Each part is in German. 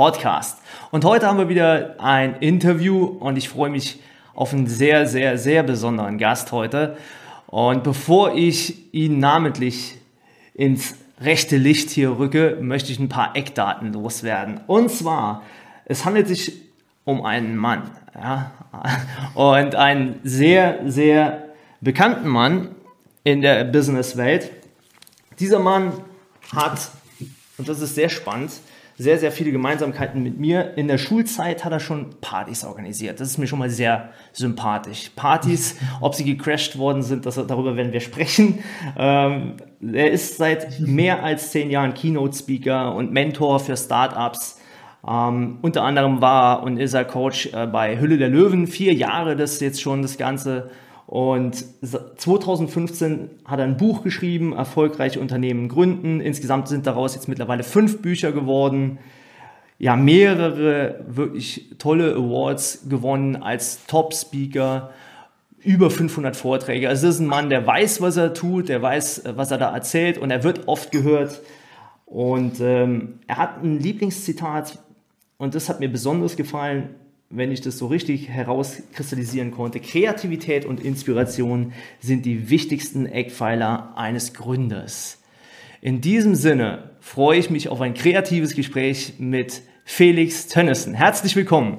Podcast. Und heute haben wir wieder ein Interview und ich freue mich auf einen sehr, sehr, sehr besonderen Gast heute. Und bevor ich ihn namentlich ins rechte Licht hier rücke, möchte ich ein paar Eckdaten loswerden. Und zwar, es handelt sich um einen Mann. Ja? Und einen sehr, sehr bekannten Mann in der Businesswelt. Dieser Mann hat, und das ist sehr spannend, sehr, sehr viele Gemeinsamkeiten mit mir. In der Schulzeit hat er schon Partys organisiert. Das ist mir schon mal sehr sympathisch. Partys, ob sie gecrashed worden sind, das, darüber werden wir sprechen. Ähm, er ist seit mehr als zehn Jahren Keynote-Speaker und Mentor für Startups. Ähm, unter anderem war und ist er Coach äh, bei Hülle der Löwen. Vier Jahre das jetzt schon das Ganze. Und 2015 hat er ein Buch geschrieben, erfolgreiche Unternehmen gründen. Insgesamt sind daraus jetzt mittlerweile fünf Bücher geworden. Ja, mehrere wirklich tolle Awards gewonnen als Top-Speaker. Über 500 Vorträge. Also das ist ein Mann, der weiß, was er tut, der weiß, was er da erzählt und er wird oft gehört. Und ähm, er hat ein Lieblingszitat und das hat mir besonders gefallen wenn ich das so richtig herauskristallisieren konnte, Kreativität und Inspiration sind die wichtigsten Eckpfeiler eines Gründers. In diesem Sinne freue ich mich auf ein kreatives Gespräch mit Felix Tönnissen. Herzlich willkommen.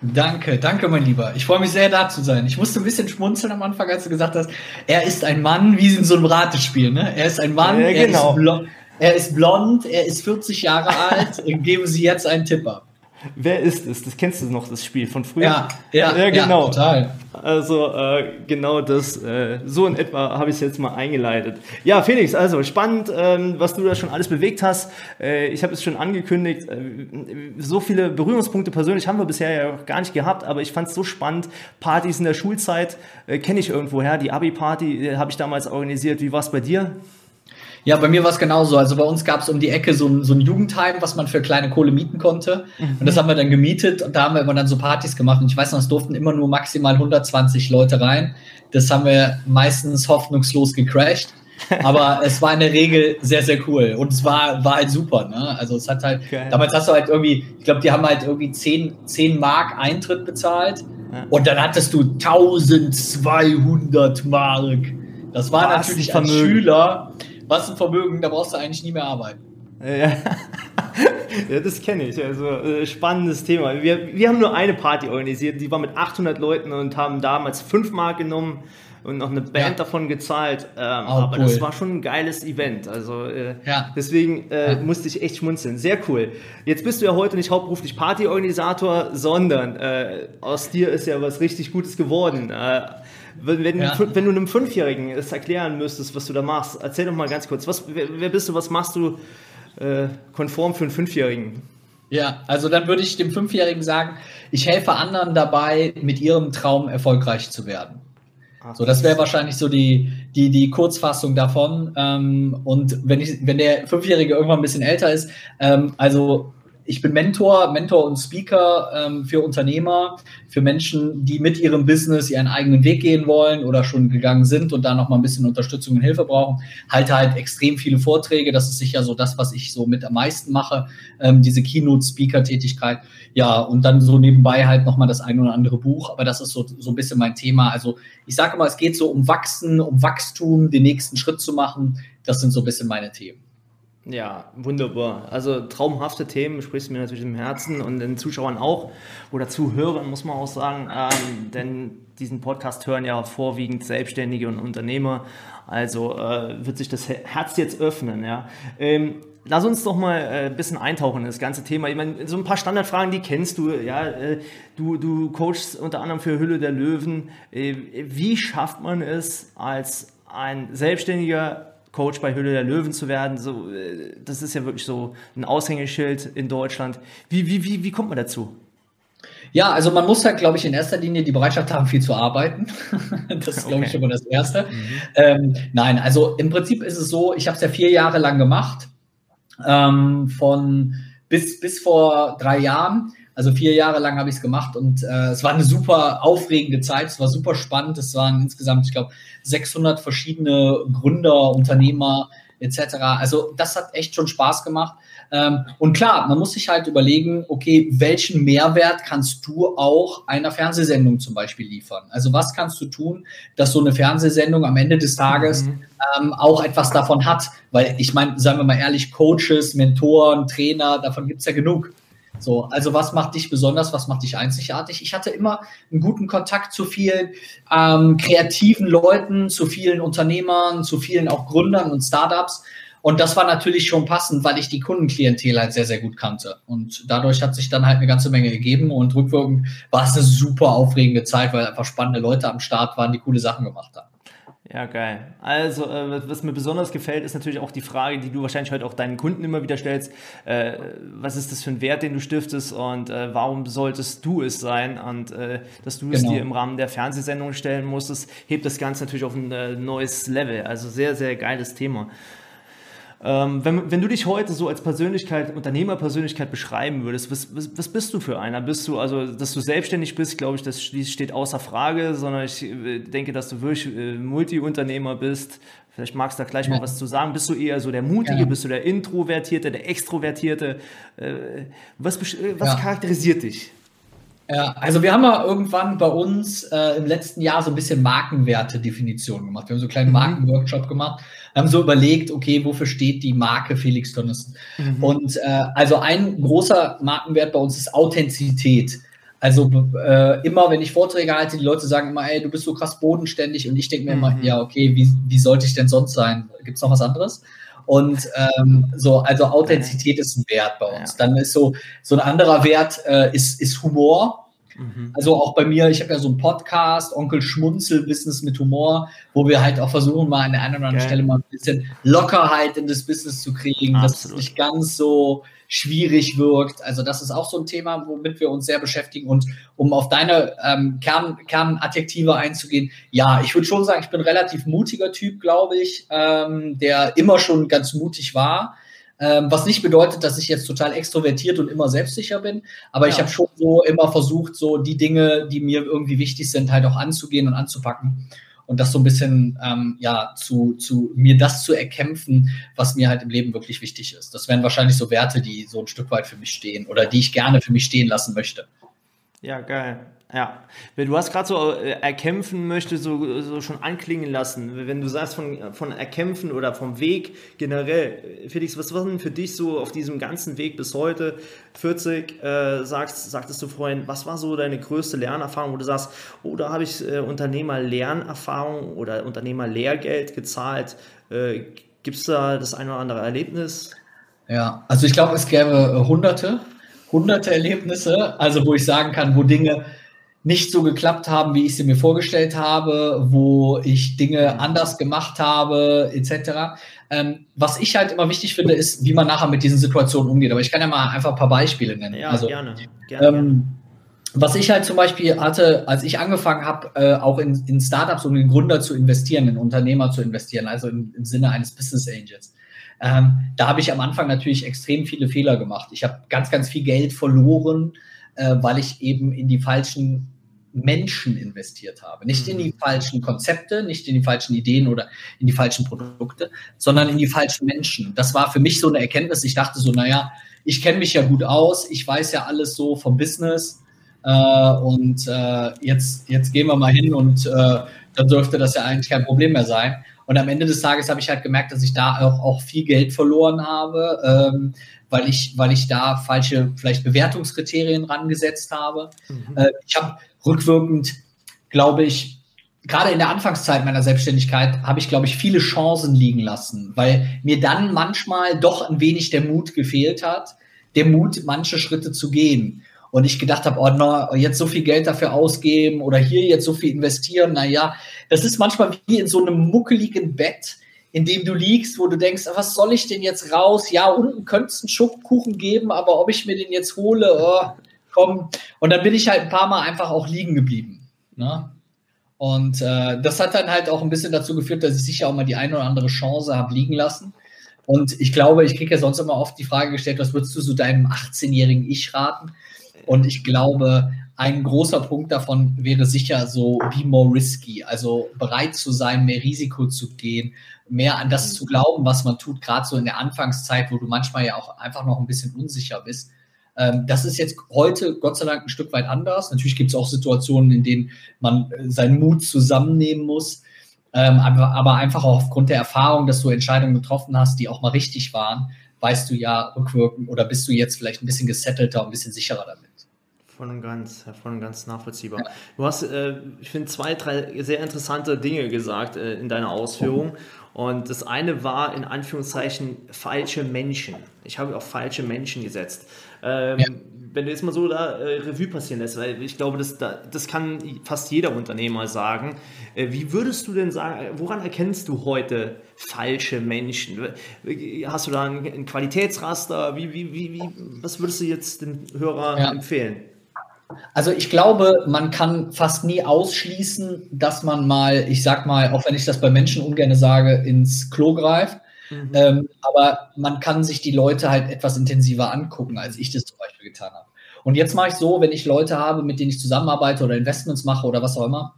Danke, danke, mein Lieber. Ich freue mich sehr, da zu sein. Ich musste ein bisschen schmunzeln am Anfang, als du gesagt hast, er ist ein Mann, wie in so einem Ratespiel. Ne? Er ist ein Mann, ja, genau. er, ist er ist blond, er ist 40 Jahre alt. Geben Sie jetzt einen Tipp ab. Wer ist es? Das kennst du noch, das Spiel von früher? Ja, ja, ja genau. Ja, total. Also äh, genau das, äh, so in etwa habe ich es jetzt mal eingeleitet. Ja, Felix, also spannend, ähm, was du da schon alles bewegt hast. Äh, ich habe es schon angekündigt, äh, so viele Berührungspunkte persönlich haben wir bisher ja auch gar nicht gehabt, aber ich fand es so spannend. Partys in der Schulzeit äh, kenne ich irgendwoher. Die Abi-Party äh, habe ich damals organisiert. Wie war es bei dir? Ja, bei mir war es genauso. Also bei uns gab es um die Ecke so ein, so ein Jugendheim, was man für kleine Kohle mieten konnte. Mhm. Und das haben wir dann gemietet und da haben wir immer dann so Partys gemacht. Und ich weiß noch, es durften immer nur maximal 120 Leute rein. Das haben wir meistens hoffnungslos gecrashed. Aber es war in der Regel sehr, sehr cool. Und es war, war halt super. Ne? Also es hat halt, Geil. damals hast du halt irgendwie, ich glaube, die haben halt irgendwie 10, 10 Mark Eintritt bezahlt. Ja. Und dann hattest du 1200 Mark. Das war Was natürlich ein Schüler was ein Vermögen, da brauchst du eigentlich nie mehr arbeiten. Ja, ja das kenne ich. Also äh, spannendes Thema. Wir, wir haben nur eine Party organisiert, die war mit 800 Leuten und haben damals 5 Mark genommen und noch eine Band ja. davon gezahlt. Ähm, oh, aber cool. das war schon ein geiles Event. Also äh, ja. deswegen äh, ja. musste ich echt schmunzeln. Sehr cool. Jetzt bist du ja heute nicht hauptberuflich Partyorganisator, sondern äh, aus dir ist ja was richtig Gutes geworden. Wenn, wenn, ja. wenn, du einem Fünfjährigen es erklären müsstest, was du da machst, erzähl doch mal ganz kurz, was, wer, wer bist du, was machst du äh, konform für einen Fünfjährigen? Ja, also dann würde ich dem Fünfjährigen sagen, ich helfe anderen dabei, mit ihrem Traum erfolgreich zu werden. Ach, so, das wäre wahrscheinlich so die, die, die Kurzfassung davon. Ähm, und wenn, ich, wenn der Fünfjährige irgendwann ein bisschen älter ist, ähm, also ich bin Mentor, Mentor und Speaker ähm, für Unternehmer, für Menschen, die mit ihrem Business ihren eigenen Weg gehen wollen oder schon gegangen sind und da noch mal ein bisschen Unterstützung und Hilfe brauchen. Halte halt extrem viele Vorträge. Das ist sicher so das, was ich so mit am meisten mache, ähm, diese Keynote-Speaker-Tätigkeit. Ja, und dann so nebenbei halt noch mal das ein oder andere Buch. Aber das ist so, so ein bisschen mein Thema. Also ich sage mal, es geht so um Wachsen, um Wachstum, den nächsten Schritt zu machen. Das sind so ein bisschen meine Themen. Ja, wunderbar. Also traumhafte Themen, sprichst mir natürlich im Herzen und den Zuschauern auch oder Zuhörern, muss man auch sagen, ähm, denn diesen Podcast hören ja vorwiegend Selbstständige und Unternehmer. Also äh, wird sich das Herz jetzt öffnen. Ja. Ähm, lass uns doch mal äh, ein bisschen eintauchen in das ganze Thema. Ich meine, so ein paar Standardfragen, die kennst du. Ja, äh, du, du coachst unter anderem für Hülle der Löwen. Äh, wie schafft man es als ein Selbstständiger Coach bei Hülle der Löwen zu werden. So, äh, das ist ja wirklich so ein Aushängeschild in Deutschland. Wie, wie, wie, wie kommt man dazu? Ja, also man muss halt, glaube ich, in erster Linie die Bereitschaft haben, viel zu arbeiten. das ist, glaube okay. ich, immer das Erste. Mhm. Ähm, nein, also im Prinzip ist es so, ich habe es ja vier Jahre lang gemacht, ähm, von bis, bis vor drei Jahren. Also vier Jahre lang habe ich es gemacht und äh, es war eine super aufregende Zeit, es war super spannend. Es waren insgesamt, ich glaube, 600 verschiedene Gründer, Unternehmer etc. Also das hat echt schon Spaß gemacht. Ähm, und klar, man muss sich halt überlegen, okay, welchen Mehrwert kannst du auch einer Fernsehsendung zum Beispiel liefern? Also was kannst du tun, dass so eine Fernsehsendung am Ende des Tages mhm. ähm, auch etwas davon hat? Weil ich meine, sagen wir mal ehrlich, Coaches, Mentoren, Trainer, davon gibt's ja genug. So, also was macht dich besonders, was macht dich einzigartig? Ich hatte immer einen guten Kontakt zu vielen ähm, kreativen Leuten, zu vielen Unternehmern, zu vielen auch Gründern und Startups. Und das war natürlich schon passend, weil ich die Kundenklientel halt sehr, sehr gut kannte. Und dadurch hat sich dann halt eine ganze Menge gegeben und rückwirkend war es eine super aufregende Zeit, weil einfach spannende Leute am Start waren, die coole Sachen gemacht haben. Ja, geil. Also, äh, was mir besonders gefällt, ist natürlich auch die Frage, die du wahrscheinlich heute auch deinen Kunden immer wieder stellst. Äh, was ist das für ein Wert, den du stiftest und äh, warum solltest du es sein? Und äh, dass du genau. es dir im Rahmen der Fernsehsendung stellen musstest, hebt das Ganze natürlich auf ein äh, neues Level. Also sehr, sehr geiles Thema. Ähm, wenn, wenn du dich heute so als Persönlichkeit, Unternehmerpersönlichkeit beschreiben würdest, was, was, was bist du für einer? Bist du, also, dass du selbstständig bist, glaube ich, das steht außer Frage, sondern ich äh, denke, dass du wirklich äh, Multi-Unternehmer bist. Vielleicht magst du da gleich ja. mal was zu sagen. Bist du eher so der Mutige? Ja. Bist du der Introvertierte, der Extrovertierte? Äh, was, äh, was ja. charakterisiert dich? Ja, also wir haben ja irgendwann bei uns äh, im letzten Jahr so ein bisschen Markenwerte-Definition gemacht. Wir haben so einen kleinen mhm. Markenworkshop gemacht, haben so überlegt, okay, wofür steht die Marke Felix Tönnissen? Mhm. Und äh, also ein großer Markenwert bei uns ist Authentizität. Also äh, immer, wenn ich Vorträge halte, die Leute sagen immer, ey, du bist so krass bodenständig und ich denke mir mhm. immer, ja, okay, wie, wie sollte ich denn sonst sein? Gibt es noch was anderes? Und ähm, so, also Authentizität ist ein Wert bei uns. Dann ist so, so ein anderer Wert äh, ist, ist Humor. Mhm. Also auch bei mir, ich habe ja so einen Podcast, Onkel Schmunzel, Business mit Humor, wo wir halt auch versuchen, mal an der einen oder anderen okay. Stelle mal ein bisschen Lockerheit in das Business zu kriegen, Absolut. dass es nicht ganz so schwierig wirkt. Also das ist auch so ein Thema, womit wir uns sehr beschäftigen. Und um auf deine ähm, Kern, Kernadjektive einzugehen, ja, ich würde schon sagen, ich bin ein relativ mutiger Typ, glaube ich, ähm, der immer schon ganz mutig war. Ähm, was nicht bedeutet, dass ich jetzt total extrovertiert und immer selbstsicher bin, aber ja. ich habe schon so immer versucht, so die Dinge, die mir irgendwie wichtig sind, halt auch anzugehen und anzupacken und das so ein bisschen, ähm, ja, zu, zu mir das zu erkämpfen, was mir halt im Leben wirklich wichtig ist. Das wären wahrscheinlich so Werte, die so ein Stück weit für mich stehen oder die ich gerne für mich stehen lassen möchte. Ja, geil. Ja, du hast gerade so äh, erkämpfen möchte, so, so schon anklingen lassen. Wenn du sagst von, von erkämpfen oder vom Weg generell, Felix, was war denn für dich so auf diesem ganzen Weg bis heute, 40, äh, sagst, sagtest du vorhin, was war so deine größte Lernerfahrung, wo du sagst, oh, da habe ich äh, Unternehmer-Lernerfahrung oder Unternehmer-Lehrgeld gezahlt. Äh, Gibt es da das eine oder andere Erlebnis? Ja, also ich glaube, es gäbe äh, hunderte, hunderte Erlebnisse, also wo ich sagen kann, wo Dinge nicht so geklappt haben, wie ich sie mir vorgestellt habe, wo ich Dinge anders gemacht habe, etc. Ähm, was ich halt immer wichtig finde, ist, wie man nachher mit diesen Situationen umgeht. Aber ich kann ja mal einfach ein paar Beispiele nennen. Ja, also, gerne. gerne, ähm, Was ich halt zum Beispiel hatte, als ich angefangen habe, äh, auch in, in, Startups und in Gründer zu investieren, in Unternehmer zu investieren, also im, im Sinne eines Business Angels. Ähm, da habe ich am Anfang natürlich extrem viele Fehler gemacht. Ich habe ganz, ganz viel Geld verloren, äh, weil ich eben in die falschen Menschen investiert habe. Nicht in die mhm. falschen Konzepte, nicht in die falschen Ideen oder in die falschen Produkte, sondern in die falschen Menschen. Das war für mich so eine Erkenntnis. Ich dachte so, naja, ich kenne mich ja gut aus, ich weiß ja alles so vom Business äh, und äh, jetzt, jetzt gehen wir mal hin und äh, dann dürfte das ja eigentlich kein Problem mehr sein. Und am Ende des Tages habe ich halt gemerkt, dass ich da auch, auch viel Geld verloren habe, ähm, weil, ich, weil ich da falsche vielleicht Bewertungskriterien rangesetzt habe. Mhm. Äh, ich habe rückwirkend, glaube ich, gerade in der Anfangszeit meiner Selbstständigkeit habe ich, glaube ich, viele Chancen liegen lassen, weil mir dann manchmal doch ein wenig der Mut gefehlt hat, der Mut, manche Schritte zu gehen. Und ich gedacht habe, oh, no, jetzt so viel Geld dafür ausgeben oder hier jetzt so viel investieren, naja, das ist manchmal wie in so einem muckeligen Bett in dem du liegst, wo du denkst, was soll ich denn jetzt raus? Ja, unten könnte es einen Schokokuchen geben, aber ob ich mir den jetzt hole, oh, komm. Und dann bin ich halt ein paar Mal einfach auch liegen geblieben. Ne? Und äh, das hat dann halt auch ein bisschen dazu geführt, dass ich sicher auch mal die eine oder andere Chance habe liegen lassen. Und ich glaube, ich kriege ja sonst immer oft die Frage gestellt, was würdest du so deinem 18-jährigen Ich raten? Und ich glaube, ein großer Punkt davon wäre sicher so, be more risky, also bereit zu sein, mehr Risiko zu gehen, mehr an das zu glauben, was man tut, gerade so in der Anfangszeit, wo du manchmal ja auch einfach noch ein bisschen unsicher bist. Ähm, das ist jetzt heute Gott sei Dank ein Stück weit anders. Natürlich gibt es auch Situationen, in denen man äh, seinen Mut zusammennehmen muss. Ähm, aber, einfach auch aufgrund der Erfahrung, dass du Entscheidungen getroffen hast, die auch mal richtig waren, weißt du ja rückwirkend oder bist du jetzt vielleicht ein bisschen gesettelter und ein bisschen sicherer damit. Voll und ganz, voll und ganz nachvollziehbar. Ja. Du hast, äh, ich finde, zwei, drei sehr interessante Dinge gesagt äh, in deiner Ausführung. Und das eine war in Anführungszeichen falsche Menschen. Ich habe auf falsche Menschen gesetzt. Ähm, ja. Wenn du jetzt mal so da äh, Revue passieren lässt, weil ich glaube, das, das kann fast jeder Unternehmer sagen. Äh, wie würdest du denn sagen, woran erkennst du heute falsche Menschen? Hast du da ein, ein Qualitätsraster? Wie, wie, wie, was würdest du jetzt dem Hörer ja. empfehlen? Also ich glaube, man kann fast nie ausschließen, dass man mal, ich sag mal, auch wenn ich das bei Menschen ungern sage, ins Klo greift. Mhm. Ähm, aber man kann sich die Leute halt etwas intensiver angucken, als ich das zum Beispiel getan habe. Und jetzt mache ich so, wenn ich Leute habe, mit denen ich zusammenarbeite oder Investments mache oder was auch immer,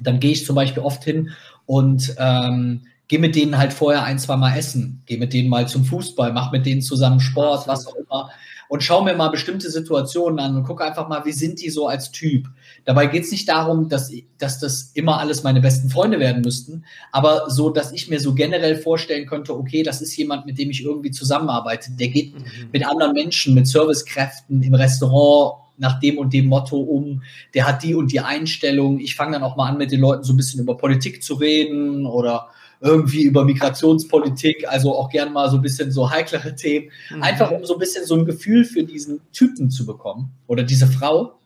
dann gehe ich zum Beispiel oft hin und ähm, gehe mit denen halt vorher ein, zwei Mal essen, gehe mit denen mal zum Fußball, mache mit denen zusammen Sport, was auch immer und schaue mir mal bestimmte Situationen an und gucke einfach mal, wie sind die so als Typ. Dabei geht es nicht darum, dass, dass das immer alles meine besten Freunde werden müssten, aber so, dass ich mir so generell vorstellen könnte, okay, das ist jemand, mit dem ich irgendwie zusammenarbeite. Der geht mhm. mit anderen Menschen, mit Servicekräften im Restaurant nach dem und dem Motto um, der hat die und die Einstellung. Ich fange dann auch mal an, mit den Leuten so ein bisschen über Politik zu reden oder irgendwie über Migrationspolitik, also auch gern mal so ein bisschen so heiklere Themen, mhm. einfach um so ein bisschen so ein Gefühl für diesen Typen zu bekommen oder diese Frau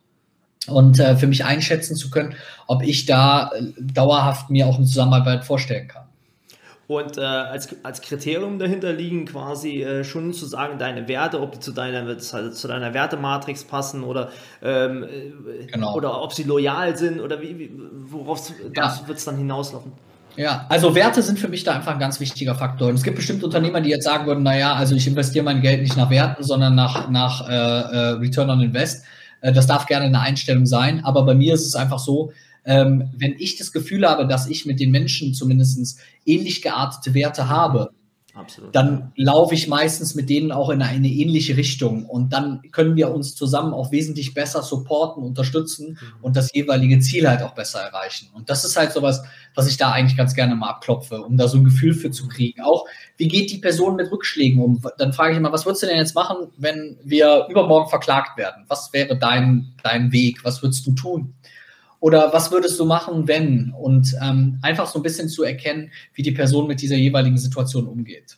und äh, für mich einschätzen zu können, ob ich da äh, dauerhaft mir auch eine Zusammenarbeit vorstellen kann. Und äh, als, als Kriterium dahinter liegen quasi äh, schon zu sagen, deine Werte, ob die zu deiner, zu deiner Wertematrix passen oder, ähm, äh, genau. oder ob sie loyal sind oder wie, wie worauf ja. wird es dann hinauslaufen? Ja, also Werte sind für mich da einfach ein ganz wichtiger Faktor. Und es gibt bestimmt Unternehmer, die jetzt sagen würden, naja, also ich investiere mein Geld nicht nach Werten, sondern nach, nach äh, äh, Return on Invest. Äh, das darf gerne eine Einstellung sein. Aber bei mir ist es einfach so, ähm, wenn ich das Gefühl habe, dass ich mit den Menschen zumindest ähnlich geartete Werte habe, Absolut. Dann laufe ich meistens mit denen auch in eine ähnliche Richtung und dann können wir uns zusammen auch wesentlich besser supporten, unterstützen mhm. und das jeweilige Ziel halt auch besser erreichen. Und das ist halt sowas, was ich da eigentlich ganz gerne mal abklopfe, um da so ein Gefühl für zu kriegen. Auch, wie geht die Person mit Rückschlägen um? Dann frage ich immer, was würdest du denn jetzt machen, wenn wir übermorgen verklagt werden? Was wäre dein, dein Weg? Was würdest du tun? Oder was würdest du machen, wenn? Und ähm, einfach so ein bisschen zu erkennen, wie die Person mit dieser jeweiligen Situation umgeht.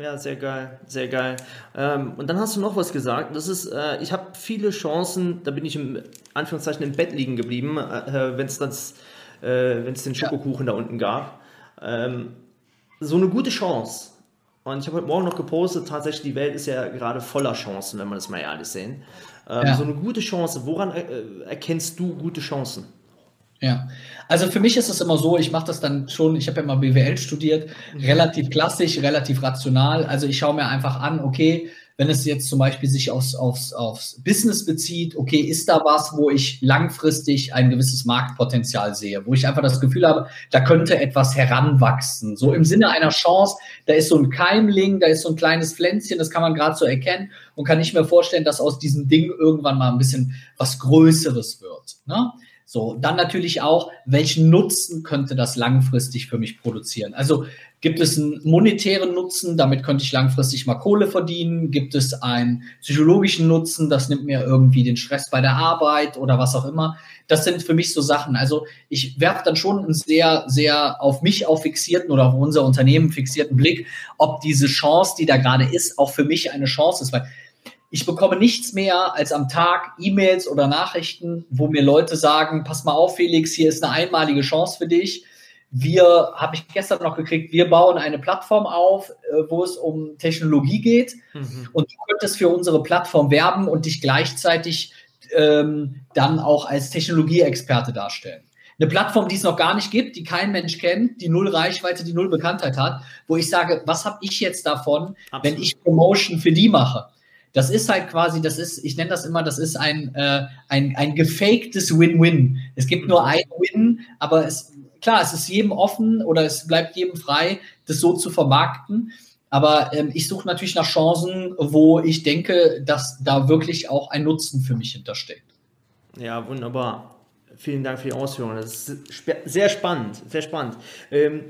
Ja, sehr geil, sehr geil. Ähm, und dann hast du noch was gesagt. Das ist, äh, ich habe viele Chancen, da bin ich im Anführungszeichen im Bett liegen geblieben, äh, wenn es äh, wenn es den Schokokuchen ja. da unten gab. Ähm, so eine gute Chance. Und ich habe heute Morgen noch gepostet, tatsächlich, die Welt ist ja gerade voller Chancen, wenn man das mal ehrlich sehen. Ähm, ja. So eine gute Chance, woran äh, erkennst du gute Chancen? Ja, also für mich ist es immer so, ich mache das dann schon, ich habe ja mal BWL studiert, mhm. relativ klassisch, relativ rational. Also ich schaue mir einfach an, okay, wenn es jetzt zum Beispiel sich aufs, aufs, aufs Business bezieht, okay, ist da was, wo ich langfristig ein gewisses Marktpotenzial sehe, wo ich einfach das Gefühl habe, da könnte etwas heranwachsen. So im Sinne einer Chance, da ist so ein Keimling, da ist so ein kleines Pflänzchen, das kann man gerade so erkennen und kann ich mir vorstellen, dass aus diesem Ding irgendwann mal ein bisschen was Größeres wird. Ne? So, dann natürlich auch, welchen Nutzen könnte das langfristig für mich produzieren? Also gibt es einen monetären Nutzen, damit könnte ich langfristig mal Kohle verdienen? Gibt es einen psychologischen Nutzen, das nimmt mir irgendwie den Stress bei der Arbeit oder was auch immer? Das sind für mich so Sachen. Also ich werfe dann schon einen sehr, sehr auf mich auch fixierten oder auf unser Unternehmen fixierten Blick, ob diese Chance, die da gerade ist, auch für mich eine Chance ist. Weil ich bekomme nichts mehr als am Tag E-Mails oder Nachrichten, wo mir Leute sagen, pass mal auf, Felix, hier ist eine einmalige Chance für dich. wir, habe ich gestern noch gekriegt, wir bauen eine Plattform auf, äh, wo es um Technologie geht. Mhm. Und du könntest für unsere Plattform werben und dich gleichzeitig ähm, dann auch als Technologieexperte darstellen. Eine Plattform, die es noch gar nicht gibt, die kein Mensch kennt, die null Reichweite, die null Bekanntheit hat, wo ich sage, was habe ich jetzt davon, Absolut. wenn ich Promotion für die mache? Das ist halt quasi, das ist, ich nenne das immer, das ist ein, äh, ein, ein gefaktes Win-Win. Es gibt nur mhm. ein Win, aber es, klar, es ist jedem offen oder es bleibt jedem frei, das so zu vermarkten. Aber ähm, ich suche natürlich nach Chancen, wo ich denke, dass da wirklich auch ein Nutzen für mich hintersteckt. Ja, wunderbar. Vielen Dank für die Ausführungen. Das ist sehr spannend, sehr spannend. Ähm,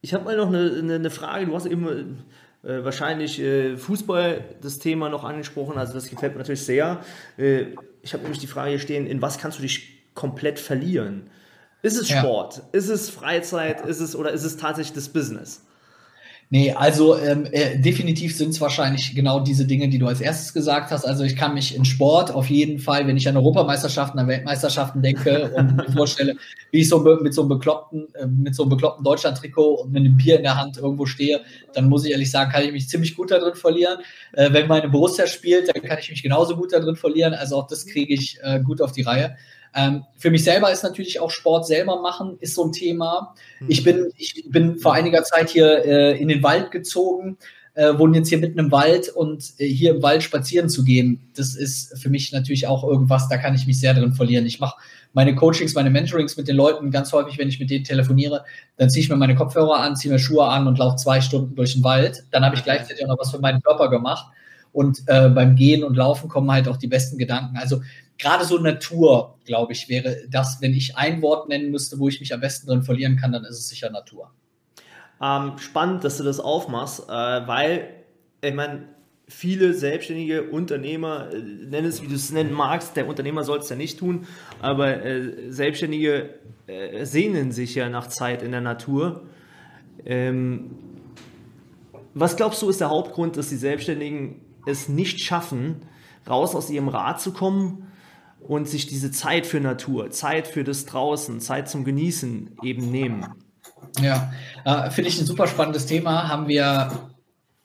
ich habe mal noch eine, eine, eine, Frage. Du hast eben äh, wahrscheinlich äh, Fußball das Thema noch angesprochen. Also das gefällt mir natürlich sehr. Äh, ich habe nämlich die Frage hier stehen, in was kannst du dich komplett verlieren? Ist es Sport? Ja. Ist es Freizeit? Ist es oder ist es tatsächlich das Business? Nee, also ähm, äh, definitiv sind es wahrscheinlich genau diese Dinge, die du als erstes gesagt hast. Also ich kann mich in Sport auf jeden Fall, wenn ich an Europameisterschaften, an Weltmeisterschaften denke und mir vorstelle, wie ich so mit so einem bekloppten, äh, mit so einem bekloppten Deutschland-Trikot und mit einem Bier in der Hand irgendwo stehe, dann muss ich ehrlich sagen, kann ich mich ziemlich gut darin verlieren. Äh, wenn meine Borussia spielt, dann kann ich mich genauso gut darin verlieren. Also auch das kriege ich äh, gut auf die Reihe. Ähm, für mich selber ist natürlich auch Sport selber machen, ist so ein Thema. Mhm. Ich, bin, ich bin vor einiger Zeit hier äh, in den Wald gezogen, äh, wohne jetzt hier mitten im Wald und äh, hier im Wald spazieren zu gehen, das ist für mich natürlich auch irgendwas, da kann ich mich sehr drin verlieren. Ich mache meine Coachings, meine Mentorings mit den Leuten ganz häufig, wenn ich mit denen telefoniere, dann ziehe ich mir meine Kopfhörer an, ziehe mir Schuhe an und laufe zwei Stunden durch den Wald. Dann habe ich gleichzeitig auch noch was für meinen Körper gemacht. Und äh, beim Gehen und Laufen kommen halt auch die besten Gedanken. Also gerade so Natur, glaube ich, wäre das, wenn ich ein Wort nennen müsste, wo ich mich am besten drin verlieren kann, dann ist es sicher Natur. Ähm, spannend, dass du das aufmachst, äh, weil, ich meine, viele selbstständige Unternehmer, äh, nenn es wie du es nennen magst, der Unternehmer soll es ja nicht tun, aber äh, Selbstständige äh, sehnen sich ja nach Zeit in der Natur. Ähm, was glaubst du ist der Hauptgrund, dass die Selbstständigen es nicht schaffen, raus aus ihrem Rad zu kommen und sich diese Zeit für Natur, Zeit für das Draußen, Zeit zum Genießen eben nehmen. Ja, äh, finde ich ein super spannendes Thema. Haben wir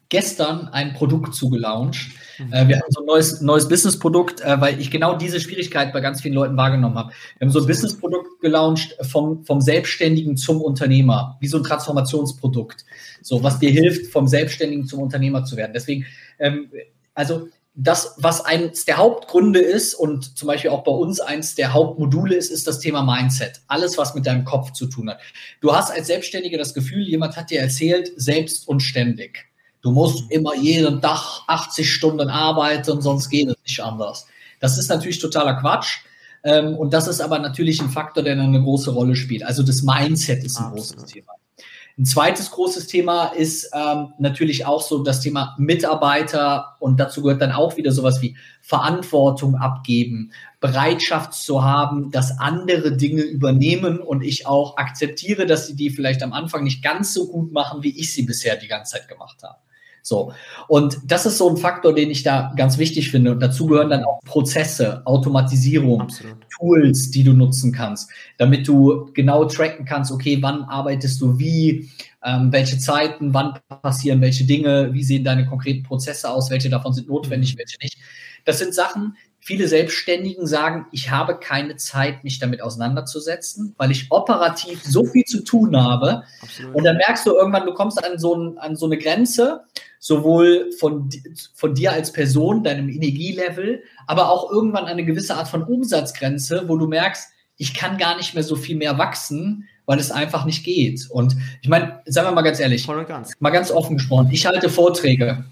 gestern ein Produkt zugelauncht. Mhm. Äh, wir haben so ein neues, neues Business-Produkt, äh, weil ich genau diese Schwierigkeit bei ganz vielen Leuten wahrgenommen habe. Wir haben so ein Business-Produkt gelauncht vom, vom Selbstständigen zum Unternehmer, wie so ein Transformationsprodukt. So, was dir hilft, vom Selbstständigen zum Unternehmer zu werden. Deswegen, ähm, also das, was eines der Hauptgründe ist und zum Beispiel auch bei uns eins der Hauptmodule ist, ist das Thema Mindset. Alles, was mit deinem Kopf zu tun hat. Du hast als Selbstständiger das Gefühl, jemand hat dir erzählt, selbst und ständig. Du musst immer jeden Tag 80 Stunden arbeiten, sonst geht es nicht anders. Das ist natürlich totaler Quatsch. Ähm, und das ist aber natürlich ein Faktor, der eine große Rolle spielt. Also das Mindset ist ein Absolut. großes Thema. Ein zweites großes Thema ist ähm, natürlich auch so das Thema Mitarbeiter und dazu gehört dann auch wieder sowas wie Verantwortung abgeben, Bereitschaft zu haben, dass andere Dinge übernehmen und ich auch akzeptiere, dass sie die vielleicht am Anfang nicht ganz so gut machen, wie ich sie bisher die ganze Zeit gemacht habe. So. Und das ist so ein Faktor, den ich da ganz wichtig finde. Und dazu gehören dann auch Prozesse, Automatisierung, Absolut. Tools, die du nutzen kannst, damit du genau tracken kannst, okay, wann arbeitest du wie, ähm, welche Zeiten, wann passieren welche Dinge, wie sehen deine konkreten Prozesse aus, welche davon sind notwendig, mhm. welche nicht. Das sind Sachen, viele Selbstständigen sagen, ich habe keine Zeit, mich damit auseinanderzusetzen, weil ich operativ so viel zu tun habe. Absolut. Und dann merkst du irgendwann, du kommst an so, ein, an so eine Grenze, sowohl von, von dir als Person, deinem Energielevel, aber auch irgendwann eine gewisse Art von Umsatzgrenze, wo du merkst, ich kann gar nicht mehr so viel mehr wachsen, weil es einfach nicht geht. Und ich meine, sagen wir mal ganz ehrlich, mal ganz offen gesprochen, ich halte Vorträge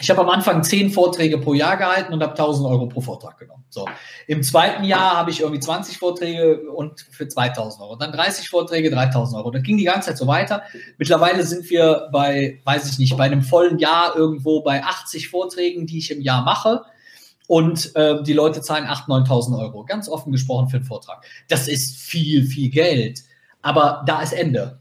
ich habe am Anfang zehn Vorträge pro Jahr gehalten und habe 1000 Euro pro Vortrag genommen. So. Im zweiten Jahr habe ich irgendwie 20 Vorträge und für 2000 Euro. Dann 30 Vorträge, 3000 Euro. Das ging die ganze Zeit so weiter. Mittlerweile sind wir bei, weiß ich nicht, bei einem vollen Jahr irgendwo bei 80 Vorträgen, die ich im Jahr mache. Und äh, die Leute zahlen 8.000, 9.000 Euro. Ganz offen gesprochen für einen Vortrag. Das ist viel, viel Geld. Aber da ist Ende.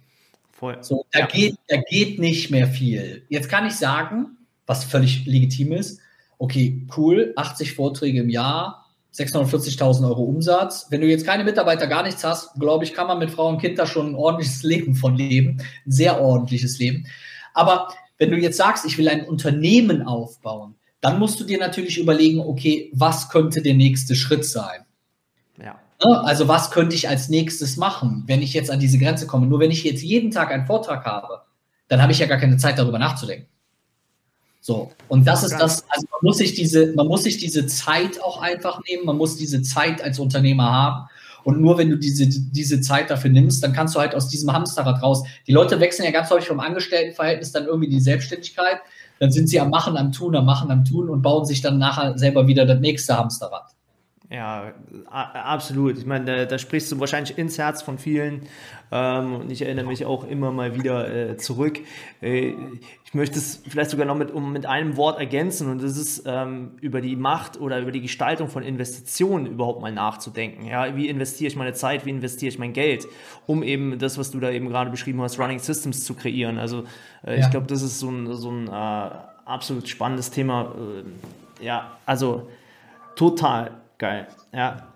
Voll. So, da, ja. geht, da geht nicht mehr viel. Jetzt kann ich sagen, was völlig legitim ist. Okay, cool, 80 Vorträge im Jahr, 640.000 Euro Umsatz. Wenn du jetzt keine Mitarbeiter, gar nichts hast, glaube ich, kann man mit Frau und Kind da schon ein ordentliches Leben von leben. Ein sehr ordentliches Leben. Aber wenn du jetzt sagst, ich will ein Unternehmen aufbauen, dann musst du dir natürlich überlegen, okay, was könnte der nächste Schritt sein? Ja. Ne? Also was könnte ich als nächstes machen, wenn ich jetzt an diese Grenze komme? Nur wenn ich jetzt jeden Tag einen Vortrag habe, dann habe ich ja gar keine Zeit darüber nachzudenken. So, und das ist das, also man muss sich diese, man muss sich diese Zeit auch einfach nehmen, man muss diese Zeit als Unternehmer haben. Und nur wenn du diese, diese Zeit dafür nimmst, dann kannst du halt aus diesem Hamsterrad raus. Die Leute wechseln ja ganz häufig vom Angestelltenverhältnis dann irgendwie die Selbstständigkeit. Dann sind sie am Machen, am Tun, am Machen, am Tun und bauen sich dann nachher selber wieder das nächste Hamsterrad. Ja, absolut. Ich meine, da, da, sprichst du wahrscheinlich ins Herz von vielen. Ähm, und ich erinnere mich auch immer mal wieder äh, zurück. Äh, ich möchte es vielleicht sogar noch mit, um, mit einem Wort ergänzen. Und das ist ähm, über die Macht oder über die Gestaltung von Investitionen überhaupt mal nachzudenken. Ja, wie investiere ich meine Zeit, wie investiere ich mein Geld, um eben das, was du da eben gerade beschrieben hast, Running Systems zu kreieren. Also äh, ja. ich glaube, das ist so ein, so ein äh, absolut spannendes Thema. Äh, ja, also total Geil. Ja.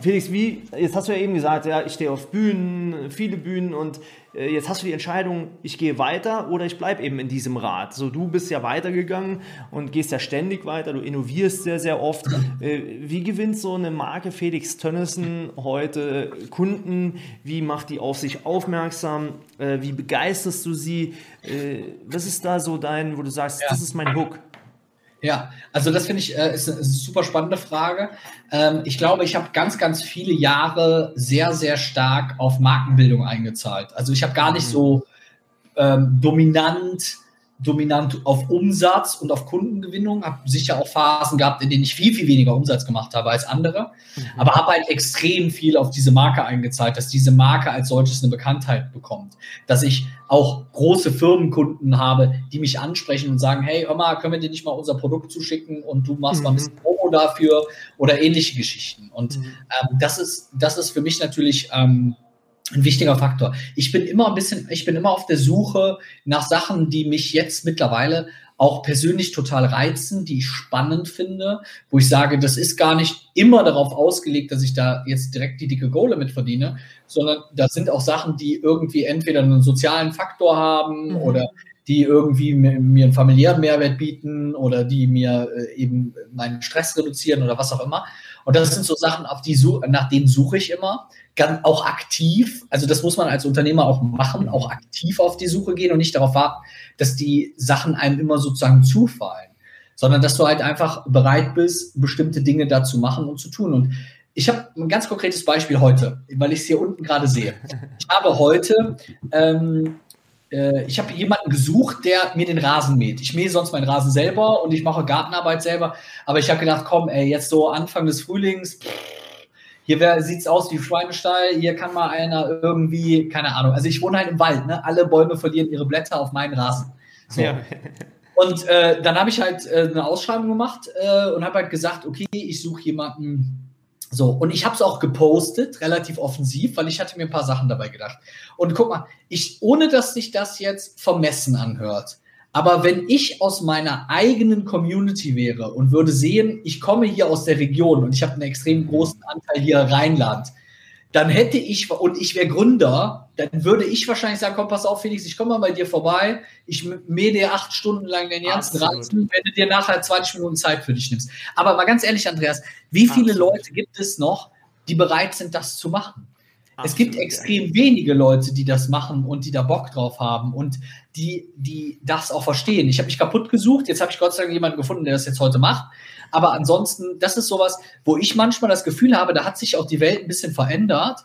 Felix, wie, jetzt hast du ja eben gesagt, ja, ich stehe auf Bühnen, viele Bühnen und äh, jetzt hast du die Entscheidung, ich gehe weiter oder ich bleibe eben in diesem Rad. So, du bist ja weitergegangen und gehst ja ständig weiter, du innovierst sehr, sehr oft. Äh, wie gewinnt so eine Marke Felix Tönnissen heute Kunden? Wie macht die auf sich aufmerksam? Äh, wie begeisterst du sie? Äh, was ist da so dein, wo du sagst, ja. das ist mein Hook? Ja, also das finde ich äh, ist, eine, super spannende Frage. Ähm, ich glaube, ich habe ganz, ganz viele Jahre sehr, sehr stark auf Markenbildung eingezahlt. Also ich habe gar nicht mhm. so ähm, dominant dominant auf Umsatz und auf Kundengewinnung, habe sicher auch Phasen gehabt, in denen ich viel, viel weniger Umsatz gemacht habe als andere, mhm. aber habe halt extrem viel auf diese Marke eingezahlt, dass diese Marke als solches eine Bekanntheit bekommt, dass ich auch große Firmenkunden habe, die mich ansprechen und sagen, hey, mal, können wir dir nicht mal unser Produkt zuschicken und du machst mhm. mal ein bisschen Promo dafür oder ähnliche Geschichten. Und mhm. ähm, das ist, das ist für mich natürlich ähm, ein wichtiger Faktor. Ich bin immer ein bisschen, ich bin immer auf der Suche nach Sachen, die mich jetzt mittlerweile auch persönlich total reizen, die ich spannend finde, wo ich sage, das ist gar nicht immer darauf ausgelegt, dass ich da jetzt direkt die dicke Kohle mit verdiene, sondern das sind auch Sachen, die irgendwie entweder einen sozialen Faktor haben mhm. oder die irgendwie mir, mir, einen familiären Mehrwert bieten oder die mir äh, eben meinen Stress reduzieren oder was auch immer. Und das sind so Sachen, auf die nach denen suche ich immer ganz, auch aktiv, also das muss man als Unternehmer auch machen, auch aktiv auf die Suche gehen und nicht darauf warten, dass die Sachen einem immer sozusagen zufallen, sondern dass du halt einfach bereit bist, bestimmte Dinge da zu machen und zu tun. Und ich habe ein ganz konkretes Beispiel heute, weil ich es hier unten gerade sehe. Ich habe heute, ähm, äh, ich habe jemanden gesucht, der mir den Rasen mäht. Ich mähe sonst meinen Rasen selber und ich mache Gartenarbeit selber, aber ich habe gedacht, komm, ey, jetzt so Anfang des Frühlings, pff, hier sieht es aus wie Schweinestall, hier kann mal einer irgendwie, keine Ahnung. Also ich wohne halt im Wald, ne? Alle Bäume verlieren ihre Blätter auf meinen Rasen. So. Ja. Und äh, dann habe ich halt äh, eine Ausschreibung gemacht äh, und habe halt gesagt, okay, ich suche jemanden. So, und ich habe es auch gepostet, relativ offensiv, weil ich hatte mir ein paar Sachen dabei gedacht. Und guck mal, ich, ohne dass sich das jetzt vermessen anhört, aber wenn ich aus meiner eigenen Community wäre und würde sehen, ich komme hier aus der Region und ich habe einen extrem großen Anteil hier Rheinland, dann hätte ich, und ich wäre Gründer, dann würde ich wahrscheinlich sagen, komm, pass auf, Felix, ich komme mal bei dir vorbei, ich mähe dir acht Stunden lang den ganzen Rasen, wenn du dir nachher 20 Minuten Zeit für dich nimmst. Aber mal ganz ehrlich, Andreas, wie viele Absolut. Leute gibt es noch, die bereit sind, das zu machen? Absolut, es gibt extrem wenige Leute, die das machen und die da Bock drauf haben und die, die das auch verstehen. Ich habe mich kaputt gesucht, jetzt habe ich Gott sei Dank jemanden gefunden, der das jetzt heute macht. Aber ansonsten, das ist sowas, wo ich manchmal das Gefühl habe, da hat sich auch die Welt ein bisschen verändert,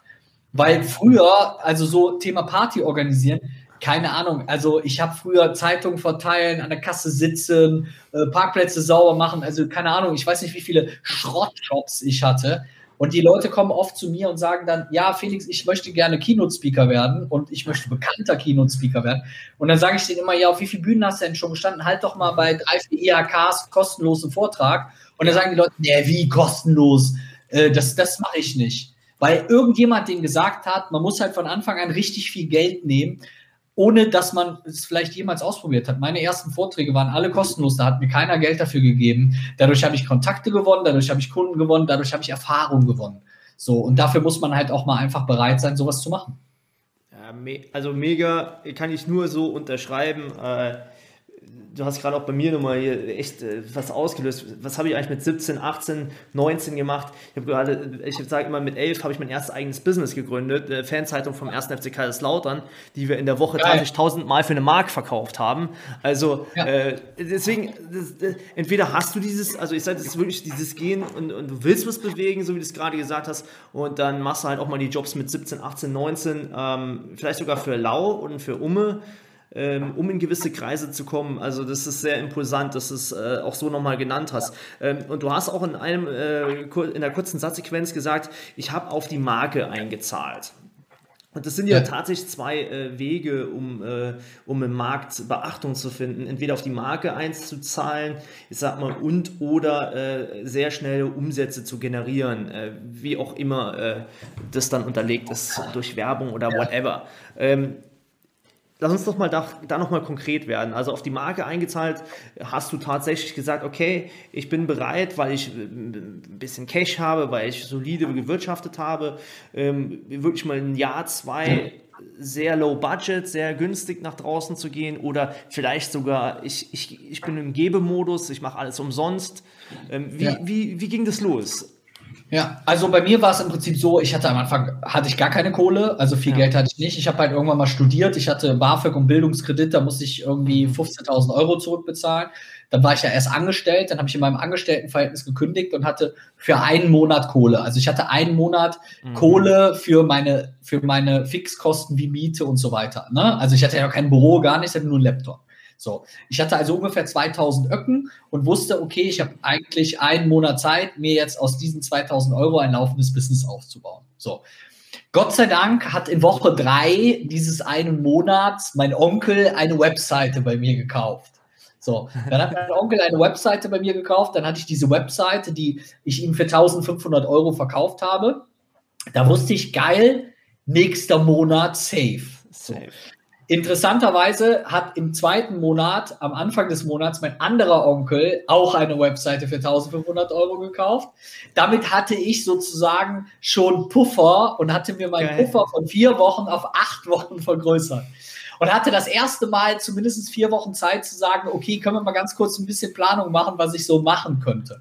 weil früher, also so Thema Party organisieren, keine Ahnung, also ich habe früher Zeitungen verteilen, an der Kasse sitzen, äh, Parkplätze sauber machen, also keine Ahnung, ich weiß nicht, wie viele Schrottshops ich hatte. Und die Leute kommen oft zu mir und sagen dann, ja, Felix, ich möchte gerne Keynote-Speaker werden und ich möchte bekannter Keynote-Speaker werden. Und dann sage ich denen immer, ja, auf wie viele Bühnen hast du denn schon gestanden? Halt doch mal bei drei, vier IHKs kostenlosen Vortrag. Und dann sagen die Leute, nee, wie kostenlos? Äh, das das mache ich nicht. Weil irgendjemand denen gesagt hat, man muss halt von Anfang an richtig viel Geld nehmen ohne dass man es vielleicht jemals ausprobiert hat. Meine ersten Vorträge waren alle kostenlos, da hat mir keiner Geld dafür gegeben. Dadurch habe ich Kontakte gewonnen, dadurch habe ich Kunden gewonnen, dadurch habe ich Erfahrung gewonnen. So, und dafür muss man halt auch mal einfach bereit sein, sowas zu machen. Also mega, kann ich nur so unterschreiben. Äh du hast gerade auch bei mir nochmal hier echt äh, was ausgelöst. Was habe ich eigentlich mit 17, 18, 19 gemacht? Ich habe gerade, ich sage immer, mit 11 habe ich mein erstes eigenes Business gegründet, äh, Fanzeitung vom 1. FC Kaiserslautern, die wir in der Woche tatsächlich tausendmal für eine Mark verkauft haben. Also ja. äh, deswegen, das, das, entweder hast du dieses, also ich sage, das ist wirklich dieses Gehen und, und du willst was bewegen, so wie du es gerade gesagt hast, und dann machst du halt auch mal die Jobs mit 17, 18, 19, ähm, vielleicht sogar für Lau und für Umme ähm, um in gewisse Kreise zu kommen. Also das ist sehr impulsant, dass du es äh, auch so nochmal genannt hast. Ähm, und du hast auch in einem äh, in der kurzen Satzsequenz gesagt, ich habe auf die Marke eingezahlt. Und das sind ja, ja. tatsächlich zwei äh, Wege, um, äh, um im Markt Beachtung zu finden. Entweder auf die Marke einzuzahlen, ich sag mal, und oder äh, sehr schnelle Umsätze zu generieren, äh, wie auch immer äh, das dann unterlegt ist, durch Werbung oder whatever. Ähm, Lass uns doch mal da, da nochmal konkret werden. Also auf die Marke eingezahlt, hast du tatsächlich gesagt, okay, ich bin bereit, weil ich ein bisschen Cash habe, weil ich solide gewirtschaftet habe, ähm, wirklich mal ein Jahr, zwei sehr low budget, sehr günstig nach draußen zu gehen oder vielleicht sogar, ich, ich, ich bin im Gebemodus, ich mache alles umsonst. Ähm, wie, ja. wie, wie ging das los? Ja, also bei mir war es im Prinzip so, ich hatte am Anfang hatte ich gar keine Kohle, also viel ja. Geld hatte ich nicht. Ich habe halt irgendwann mal studiert, ich hatte BAföG und Bildungskredit, da musste ich irgendwie 15.000 mhm. Euro zurückbezahlen. Dann war ich ja erst angestellt, dann habe ich in meinem Angestelltenverhältnis gekündigt und hatte für einen Monat Kohle. Also ich hatte einen Monat mhm. Kohle für meine für meine Fixkosten wie Miete und so weiter. Ne? Also ich hatte ja kein Büro, gar nichts, ich hatte nur einen Laptop. So, ich hatte also ungefähr 2000 Öcken und wusste, okay, ich habe eigentlich einen Monat Zeit, mir jetzt aus diesen 2000 Euro ein laufendes Business aufzubauen. So. Gott sei Dank hat in Woche drei dieses einen Monats mein Onkel eine Webseite bei mir gekauft. So, dann hat mein Onkel eine Webseite bei mir gekauft, dann hatte ich diese Webseite, die ich ihm für 1500 Euro verkauft habe. Da wusste ich, geil, nächster Monat safe. So. safe. Interessanterweise hat im zweiten Monat, am Anfang des Monats, mein anderer Onkel auch eine Webseite für 1500 Euro gekauft. Damit hatte ich sozusagen schon Puffer und hatte mir meinen Geil. Puffer von vier Wochen auf acht Wochen vergrößert. Und hatte das erste Mal zumindest vier Wochen Zeit zu sagen, okay, können wir mal ganz kurz ein bisschen Planung machen, was ich so machen könnte.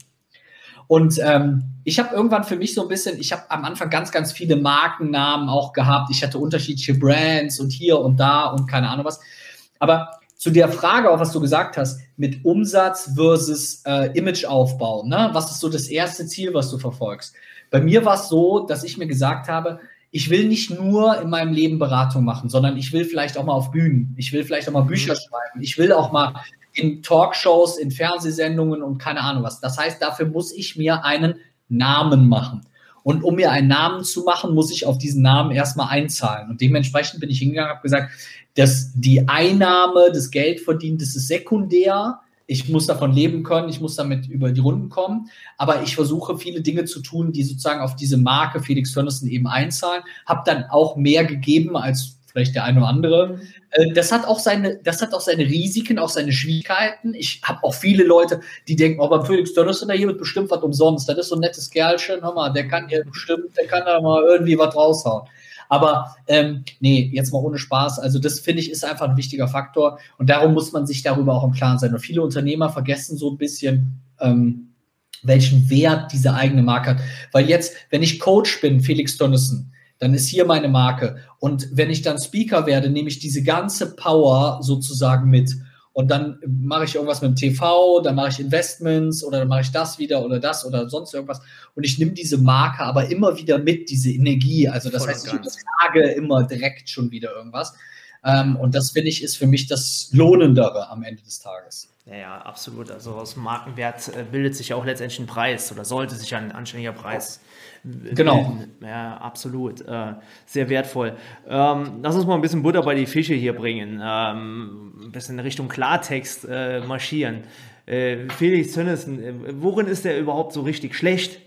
Und ähm, ich habe irgendwann für mich so ein bisschen, ich habe am Anfang ganz, ganz viele Markennamen auch gehabt. Ich hatte unterschiedliche Brands und hier und da und keine Ahnung was. Aber zu der Frage, auch was du gesagt hast, mit Umsatz versus äh, Imageaufbau, ne? was ist so das erste Ziel, was du verfolgst? Bei mir war es so, dass ich mir gesagt habe, ich will nicht nur in meinem Leben Beratung machen, sondern ich will vielleicht auch mal auf Bühnen, ich will vielleicht auch mal Bücher mhm. schreiben, ich will auch mal in Talkshows, in Fernsehsendungen und keine Ahnung was. Das heißt, dafür muss ich mir einen Namen machen. Und um mir einen Namen zu machen, muss ich auf diesen Namen erstmal einzahlen. Und dementsprechend bin ich hingegangen und habe gesagt, dass die Einnahme, das Geld verdient, das ist sekundär. Ich muss davon leben können, ich muss damit über die Runden kommen. Aber ich versuche viele Dinge zu tun, die sozusagen auf diese Marke Felix Tönnissen eben einzahlen. Habe dann auch mehr gegeben als vielleicht der eine oder andere. Äh, das hat auch seine, das hat auch seine Risiken, auch seine Schwierigkeiten. Ich habe auch viele Leute, die denken, oh, beim Felix Dönnerson, da hier wird bestimmt was umsonst. Das ist so ein nettes Kerlchen, hör mal, der kann hier bestimmt, der kann da mal irgendwie was raushauen. Aber ähm, nee, jetzt mal ohne Spaß. Also das finde ich ist einfach ein wichtiger Faktor und darum muss man sich darüber auch im Klaren sein. Und viele Unternehmer vergessen so ein bisschen, ähm, welchen Wert diese eigene Marke hat. Weil jetzt, wenn ich Coach bin, Felix Donnison, dann ist hier meine Marke. Und wenn ich dann Speaker werde, nehme ich diese ganze Power sozusagen mit. Und dann mache ich irgendwas mit dem TV, dann mache ich Investments oder dann mache ich das wieder oder das oder sonst irgendwas. Und ich nehme diese Marke aber immer wieder mit, diese Energie. Also das Voll heißt, ich sage immer direkt schon wieder irgendwas. Ähm, und das finde ich ist für mich das Lohnendere am Ende des Tages. Ja, ja, absolut. Also aus Markenwert äh, bildet sich ja auch letztendlich ein Preis oder sollte sich ein anständiger Preis Genau. Bilden. Ja, absolut. Äh, sehr wertvoll. Ähm, lass uns mal ein bisschen Butter bei die Fische hier bringen. Ähm, ein bisschen in Richtung Klartext äh, marschieren. Felix Tönnissen, worin ist der überhaupt so richtig schlecht?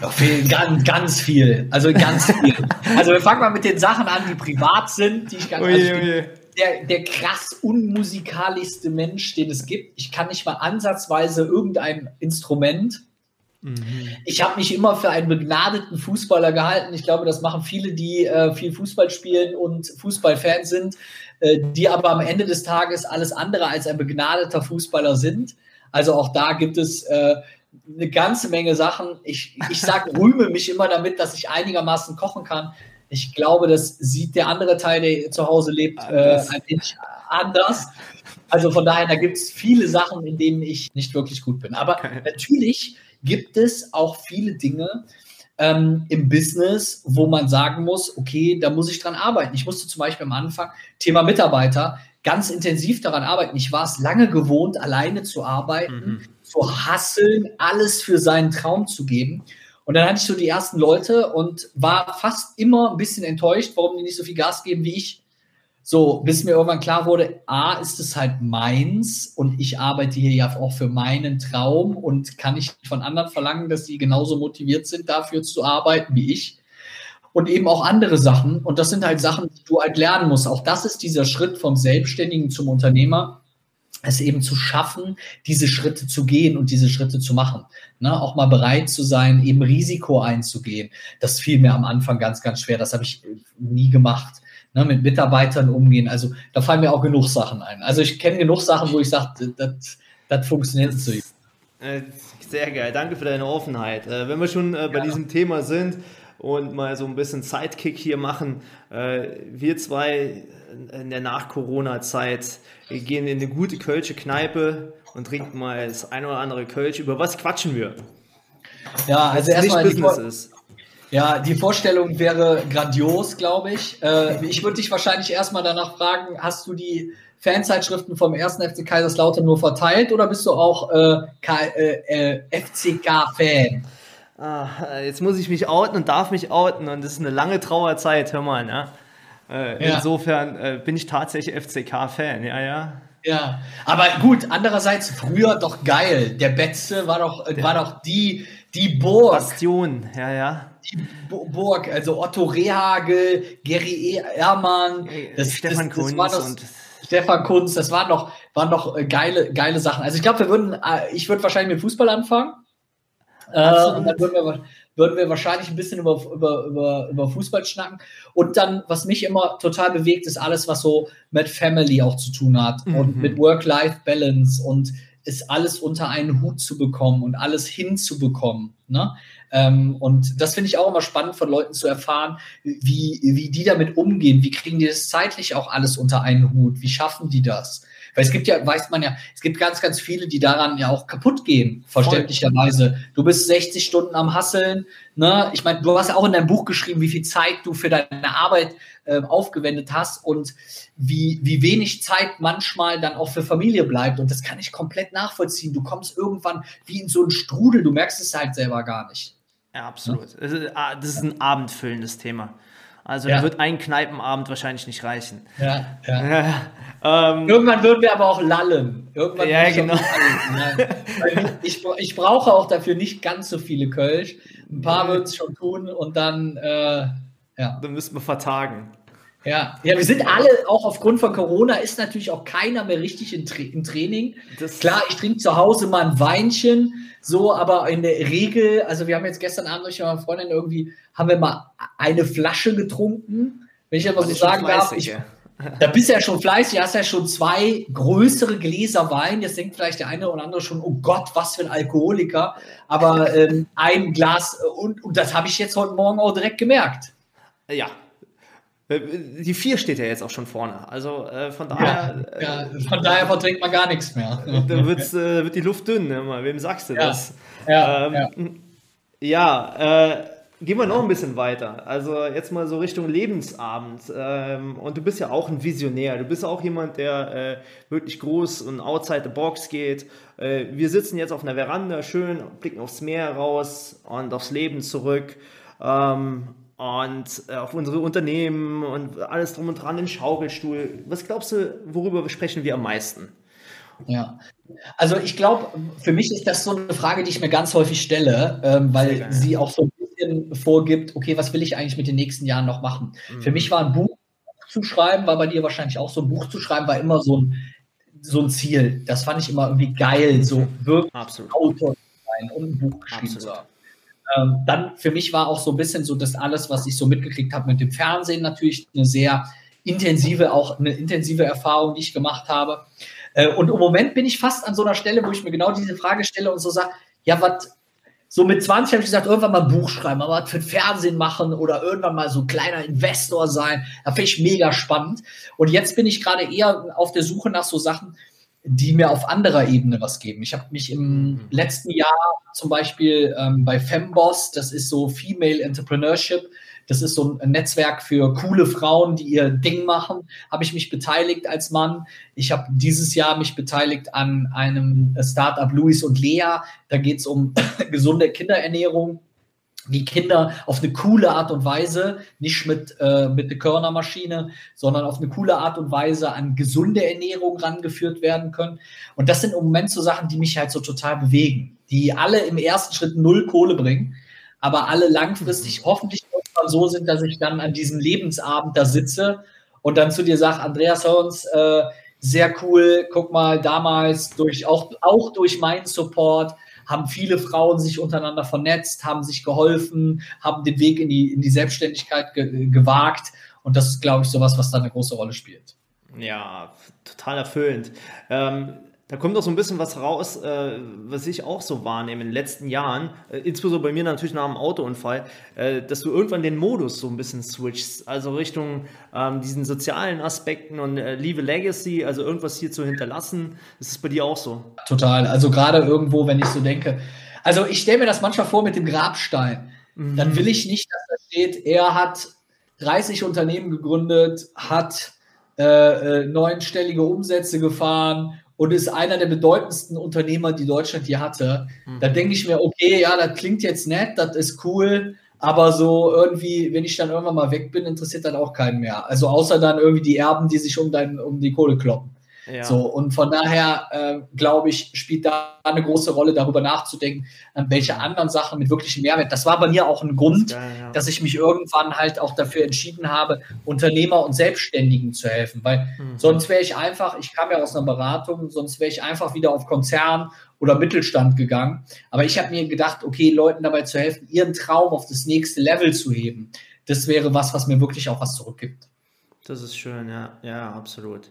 Noch viel, ganz, ganz viel. Also ganz viel. Also wir fangen mal mit den Sachen an, die privat sind, die ich ganz. Also ich der, der krass unmusikalischste Mensch, den es gibt. Ich kann nicht mal ansatzweise irgendein Instrument. Mhm. Ich habe mich immer für einen begnadeten Fußballer gehalten. Ich glaube, das machen viele, die äh, viel Fußball spielen und Fußballfans sind, äh, die aber am Ende des Tages alles andere als ein begnadeter Fußballer sind. Also auch da gibt es äh, eine ganze Menge Sachen. Ich, ich sage, rühme mich immer damit, dass ich einigermaßen kochen kann. Ich glaube, das sieht der andere Teil, der zu Hause lebt, äh, ein wenig anders. Also von daher, da gibt es viele Sachen, in denen ich nicht wirklich gut bin. Aber okay. natürlich gibt es auch viele Dinge ähm, im Business, wo man sagen muss, okay, da muss ich dran arbeiten. Ich musste zum Beispiel am Anfang, Thema Mitarbeiter, ganz intensiv daran arbeiten. Ich war es lange gewohnt, alleine zu arbeiten, mhm. zu hasseln, alles für seinen Traum zu geben. Und dann hatte ich so die ersten Leute und war fast immer ein bisschen enttäuscht, warum die nicht so viel Gas geben wie ich. So, bis mir irgendwann klar wurde, A, ist es halt meins und ich arbeite hier ja auch für meinen Traum und kann nicht von anderen verlangen, dass sie genauso motiviert sind, dafür zu arbeiten wie ich und eben auch andere Sachen. Und das sind halt Sachen, die du halt lernen musst. Auch das ist dieser Schritt vom Selbstständigen zum Unternehmer, es eben zu schaffen, diese Schritte zu gehen und diese Schritte zu machen. Ne? Auch mal bereit zu sein, eben Risiko einzugehen. Das fiel mir am Anfang ganz, ganz schwer. Das habe ich nie gemacht. Ne? Mit Mitarbeitern umgehen. Also da fallen mir auch genug Sachen ein. Also ich kenne genug Sachen, wo ich sage, das funktioniert so. Äh, sehr geil, danke für deine Offenheit. Äh, wenn wir schon äh, bei ja. diesem Thema sind, und mal so ein bisschen Sidekick hier machen. Äh, wir zwei in der Nach-Corona-Zeit gehen in eine gute Kölsche Kneipe und trinken mal das ein oder andere Kölsch. Über was quatschen wir? Ja, also erstmal die, ist. Ja, die Vorstellung wäre grandios, glaube ich. Äh, ich würde dich wahrscheinlich erstmal danach fragen, hast du die Fanzeitschriften vom 1. FC Kaiserslautern nur verteilt oder bist du auch äh, äh, äh FCK-Fan? Ah, jetzt muss ich mich outen und darf mich outen und das ist eine lange Trauerzeit, hör mal. Ne? Äh, ja. Insofern äh, bin ich tatsächlich FCK-Fan, ja, ja. Ja, aber gut, andererseits früher doch geil. Der Betze war doch, äh, war doch die, die Burg. Bastion, ja, ja. Die Burg, also Otto Rehagel, Gary e. Ehrmann, das, Stefan das, das Kunz das, und Stefan Kunz, das waren doch, waren doch äh, geile, geile Sachen. Also ich glaube, wir würden, äh, ich würde wahrscheinlich mit Fußball anfangen. Äh, und dann würden wir, würden wir wahrscheinlich ein bisschen über, über, über, über Fußball schnacken. Und dann, was mich immer total bewegt, ist alles, was so mit Family auch zu tun hat mhm. und mit Work-Life-Balance und ist alles unter einen Hut zu bekommen und alles hinzubekommen. Ne? Ähm, und das finde ich auch immer spannend von Leuten zu erfahren, wie, wie die damit umgehen. Wie kriegen die das zeitlich auch alles unter einen Hut? Wie schaffen die das? Weil es gibt ja, weiß man ja, es gibt ganz, ganz viele, die daran ja auch kaputt gehen, verständlicherweise. Du bist 60 Stunden am Hasseln. Ne? Ich meine, du hast ja auch in deinem Buch geschrieben, wie viel Zeit du für deine Arbeit äh, aufgewendet hast und wie, wie wenig Zeit manchmal dann auch für Familie bleibt. Und das kann ich komplett nachvollziehen. Du kommst irgendwann wie in so einen Strudel, du merkst es halt selber gar nicht. Ja, absolut. Ja? Das ist ein abendfüllendes Thema. Also ja. da wird ein Kneipenabend wahrscheinlich nicht reichen. Ja, ja. ähm, Irgendwann würden wir aber auch lallen. Irgendwann ja, genau. Lallen, ich, ich brauche auch dafür nicht ganz so viele Kölsch. Ein paar würden es schon tun und dann, äh, ja. Dann müssen wir vertagen. Ja, ja, wir sind alle, auch aufgrund von Corona, ist natürlich auch keiner mehr richtig im, Tra im Training. Das Klar, ich trinke zu Hause mal ein Weinchen, so, aber in der Regel, also wir haben jetzt gestern Abend durch meine Freundin irgendwie, haben wir mal eine Flasche getrunken. Wenn ich aber so sagen darf, ich, da bist du ja schon fleißig, hast ja schon zwei größere Gläser Wein. Jetzt denkt vielleicht der eine oder andere schon, oh Gott, was für ein Alkoholiker. Aber ähm, ein Glas, und, und das habe ich jetzt heute Morgen auch direkt gemerkt. Ja, äh, die vier steht ja jetzt auch schon vorne. Also äh, von daher. Ja, ja, von daher vertrinkt man gar nichts mehr. Da wird's, äh, wird die Luft dünn. Ne? Wem sagst du ja, das? Ja, ähm, ja. ja äh, gehen wir noch ein bisschen weiter. Also jetzt mal so Richtung Lebensabend. Ähm, und du bist ja auch ein Visionär. Du bist auch jemand, der äh, wirklich groß und outside the box geht. Äh, wir sitzen jetzt auf einer Veranda, schön, blicken aufs Meer raus und aufs Leben zurück. Ähm, und äh, auf unsere Unternehmen und alles drum und dran, den Schaukelstuhl. Was glaubst du, worüber sprechen wir am meisten? Ja. Also ich glaube, für mich ist das so eine Frage, die ich mir ganz häufig stelle, ähm, weil sie auch so ein bisschen vorgibt, okay, was will ich eigentlich mit den nächsten Jahren noch machen? Mhm. Für mich war ein Buch zu schreiben, war bei dir wahrscheinlich auch so ein Buch zu schreiben, war immer so ein, so ein Ziel. Das fand ich immer irgendwie geil, so wirklich Absolut. Autor zu sein und ein Buch geschrieben zu haben. Ähm, dann für mich war auch so ein bisschen so das alles, was ich so mitgekriegt habe mit dem Fernsehen natürlich eine sehr intensive, auch eine intensive Erfahrung, die ich gemacht habe. Äh, und im Moment bin ich fast an so einer Stelle, wo ich mir genau diese Frage stelle und so sage, ja, was, so mit 20 habe ich gesagt, irgendwann mal ein Buch schreiben, aber für Fernsehen machen oder irgendwann mal so ein kleiner Investor sein. Da finde ich mega spannend. Und jetzt bin ich gerade eher auf der Suche nach so Sachen, die mir auf anderer Ebene was geben. Ich habe mich im mhm. letzten Jahr zum Beispiel ähm, bei Femboss, das ist so Female Entrepreneurship, das ist so ein Netzwerk für coole Frauen, die ihr Ding machen. Habe ich mich beteiligt als Mann. Ich habe dieses Jahr mich beteiligt an einem Startup Louis und Lea. Da geht es um gesunde Kinderernährung wie Kinder auf eine coole Art und Weise, nicht mit, äh, mit der Körnermaschine, sondern auf eine coole Art und Weise an gesunde Ernährung rangeführt werden können. Und das sind im Moment so Sachen, die mich halt so total bewegen, die alle im ersten Schritt null Kohle bringen, aber alle langfristig mhm. hoffentlich so sind, dass ich dann an diesem Lebensabend da sitze und dann zu dir sage, Andreas Horns, äh, sehr cool, guck mal, damals durch, auch, auch durch meinen Support haben viele Frauen sich untereinander vernetzt, haben sich geholfen, haben den Weg in die, in die Selbstständigkeit ge gewagt. Und das ist, glaube ich, sowas, was da eine große Rolle spielt. Ja, total erfüllend. Ähm, da kommt auch so ein bisschen was raus, äh, was ich auch so wahrnehme in den letzten Jahren, äh, insbesondere bei mir natürlich nach dem Autounfall, äh, dass du irgendwann den Modus so ein bisschen switchst, also Richtung ähm, diesen sozialen Aspekten und äh, Leave a Legacy, also irgendwas hier zu hinterlassen. Ist es bei dir auch so? Total. Also gerade irgendwo, wenn ich so denke, also ich stelle mir das manchmal vor mit dem Grabstein. Mhm. Dann will ich nicht, dass da steht, er hat 30 Unternehmen gegründet, hat äh, äh, neunstellige Umsätze gefahren und ist einer der bedeutendsten Unternehmer, die Deutschland hier hatte, mhm. da denke ich mir, okay, ja, das klingt jetzt nett, das ist cool, aber so irgendwie, wenn ich dann irgendwann mal weg bin, interessiert das auch keinen mehr. Also außer dann irgendwie die Erben, die sich um, dein, um die Kohle kloppen. Ja. So, und von daher, äh, glaube ich, spielt da eine große Rolle, darüber nachzudenken, an welche anderen Sachen mit wirklichem Mehrwert. Das war bei mir auch ein Grund, geil, ja. dass ich mich irgendwann halt auch dafür entschieden habe, Unternehmer und Selbstständigen zu helfen. Weil mhm. sonst wäre ich einfach, ich kam ja aus einer Beratung, sonst wäre ich einfach wieder auf Konzern oder Mittelstand gegangen. Aber ich habe mir gedacht, okay, Leuten dabei zu helfen, ihren Traum auf das nächste Level zu heben, das wäre was, was mir wirklich auch was zurückgibt. Das ist schön, ja, ja, absolut.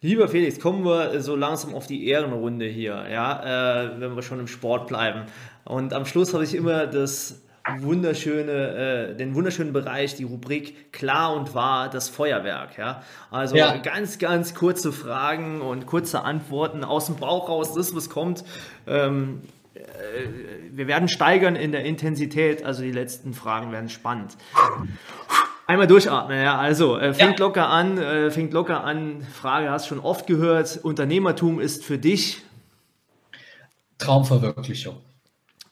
Lieber Felix, kommen wir so langsam auf die Ehrenrunde hier, ja, äh, wenn wir schon im Sport bleiben. Und am Schluss habe ich immer das wunderschöne, äh, den wunderschönen Bereich, die Rubrik klar und wahr, das Feuerwerk. Ja? Also ja. ganz, ganz kurze Fragen und kurze Antworten aus dem Bauch raus, das, was kommt. Ähm, äh, wir werden steigern in der Intensität, also die letzten Fragen werden spannend. Einmal durchatmen, ja. Also, äh, fängt ja. locker an, äh, fängt locker an. Frage hast du schon oft gehört. Unternehmertum ist für dich Traumverwirklichung.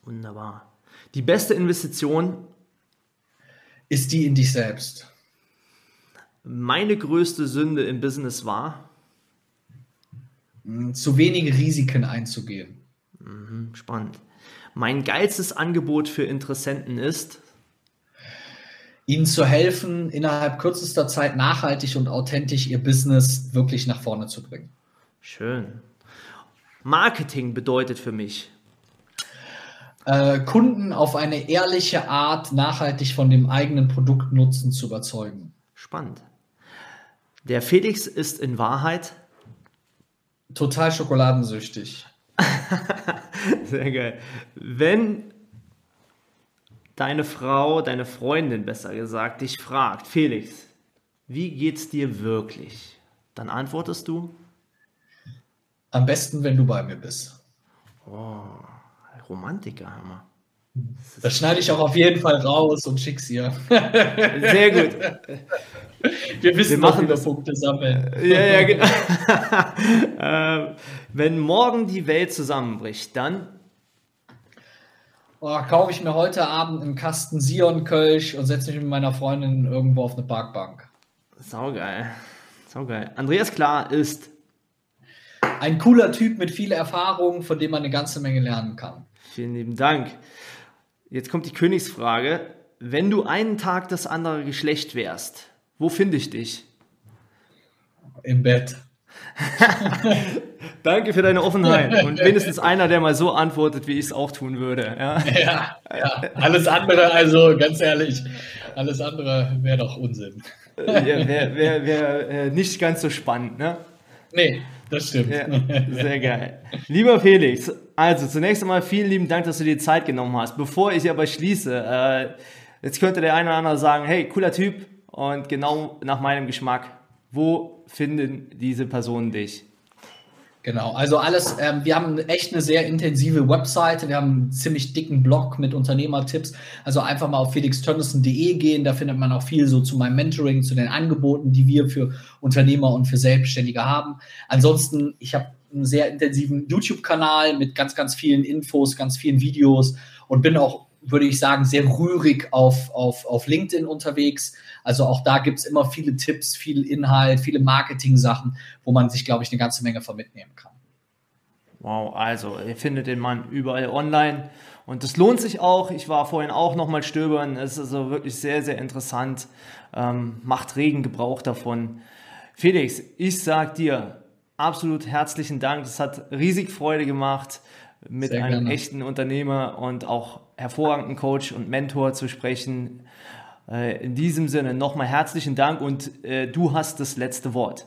Wunderbar. Die beste Investition ist die in dich selbst. Meine größte Sünde im Business war hm, zu wenige Risiken einzugehen. Mhm, spannend. Mein geilstes Angebot für Interessenten ist ihnen zu helfen, innerhalb kürzester Zeit nachhaltig und authentisch ihr Business wirklich nach vorne zu bringen. Schön. Marketing bedeutet für mich, äh, Kunden auf eine ehrliche Art nachhaltig von dem eigenen Produktnutzen zu überzeugen. Spannend. Der Felix ist in Wahrheit total schokoladensüchtig. Sehr geil. Wenn deine Frau, deine Freundin besser gesagt, dich fragt, Felix, wie geht's dir wirklich? Dann antwortest du? Am besten, wenn du bei mir bist. Oh, Romantiker, Hammer. Das, das schneide ich auch auf jeden Fall raus und schick's ihr. Sehr gut. Wir wissen, Wir machen das Punkte sammeln. Ja, ja, genau. äh, wenn morgen die Welt zusammenbricht, dann oh, kaufe ich mir heute Abend einen Kasten Sion Kölsch und setze mich mit meiner Freundin irgendwo auf eine Parkbank. Saugeil. Saugeil. Andreas Klar ist ein cooler Typ mit viel Erfahrung, von dem man eine ganze Menge lernen kann. Vielen lieben Dank. Jetzt kommt die Königsfrage. Wenn du einen Tag das andere Geschlecht wärst, wo finde ich dich? Im Bett. Danke für deine Offenheit. Und wenigstens einer, der mal so antwortet, wie ich es auch tun würde. Ja? ja, ja. Alles andere, also ganz ehrlich, alles andere wäre doch Unsinn. Wäre wär, wär, wär, äh, nicht ganz so spannend, ne? Nee, das stimmt. Ja, sehr geil. Lieber Felix, also zunächst einmal vielen lieben Dank, dass du dir Zeit genommen hast. Bevor ich aber schließe, äh, jetzt könnte der eine oder andere sagen, hey, cooler Typ und genau nach meinem Geschmack. Wo finden diese Personen dich? Genau, also alles, ähm, wir haben echt eine sehr intensive Webseite, wir haben einen ziemlich dicken Blog mit Unternehmertipps. Also einfach mal auf felixtönnissen.de gehen, da findet man auch viel so zu meinem Mentoring, zu den Angeboten, die wir für Unternehmer und für Selbstständige haben. Ansonsten, ich habe einen sehr intensiven YouTube-Kanal mit ganz, ganz vielen Infos, ganz vielen Videos und bin auch würde ich sagen, sehr rührig auf, auf, auf LinkedIn unterwegs. Also auch da gibt es immer viele Tipps, viel Inhalt, viele Marketing-Sachen, wo man sich, glaube ich, eine ganze Menge von mitnehmen kann. Wow, also ihr findet den Mann überall online und das lohnt sich auch. Ich war vorhin auch nochmal stöbern. Es ist also wirklich sehr, sehr interessant. Ähm, macht regen Gebrauch davon. Felix, ich sag dir absolut herzlichen Dank. Es hat riesig Freude gemacht mit Sehr einem gerne. echten Unternehmer und auch hervorragenden Coach und Mentor zu sprechen. Äh, in diesem Sinne nochmal herzlichen Dank und äh, du hast das letzte Wort.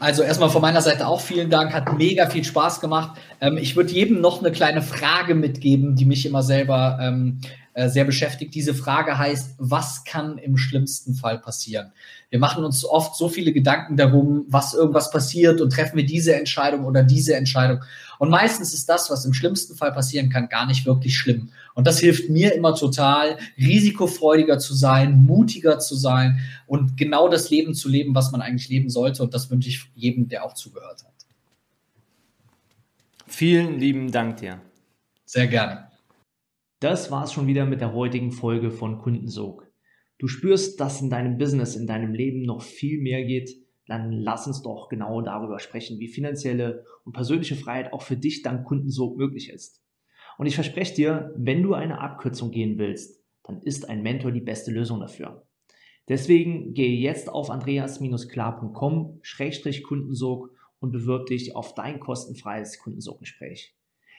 Also erstmal von meiner Seite auch vielen Dank, hat mega viel Spaß gemacht. Ähm, ich würde jedem noch eine kleine Frage mitgeben, die mich immer selber ähm, äh, sehr beschäftigt. Diese Frage heißt, was kann im schlimmsten Fall passieren? Wir machen uns oft so viele Gedanken darum, was irgendwas passiert und treffen wir diese Entscheidung oder diese Entscheidung. Und meistens ist das, was im schlimmsten Fall passieren kann, gar nicht wirklich schlimm. Und das hilft mir immer total, risikofreudiger zu sein, mutiger zu sein und genau das Leben zu leben, was man eigentlich leben sollte. Und das wünsche ich jedem, der auch zugehört hat. Vielen lieben Dank dir. Sehr gerne. Das war's schon wieder mit der heutigen Folge von Kundensog. Du spürst, dass in deinem Business, in deinem Leben noch viel mehr geht, dann lass uns doch genau darüber sprechen, wie finanzielle und persönliche Freiheit auch für dich dank Kundensog möglich ist. Und ich verspreche dir, wenn du eine Abkürzung gehen willst, dann ist ein Mentor die beste Lösung dafür. Deswegen gehe jetzt auf andreas-klar.com-kundensog und bewirb dich auf dein kostenfreies Kundensoggespräch.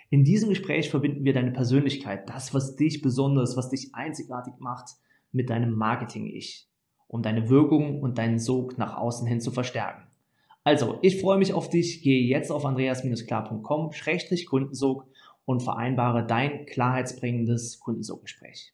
In diesem Gespräch verbinden wir deine Persönlichkeit, das, was dich besonders, was dich einzigartig macht, mit deinem Marketing-Ich, um deine Wirkung und deinen Sog nach außen hin zu verstärken. Also, ich freue mich auf dich. Gehe jetzt auf andreas-klar.com-kundensog und vereinbare dein klarheitsbringendes Kundensoggespräch.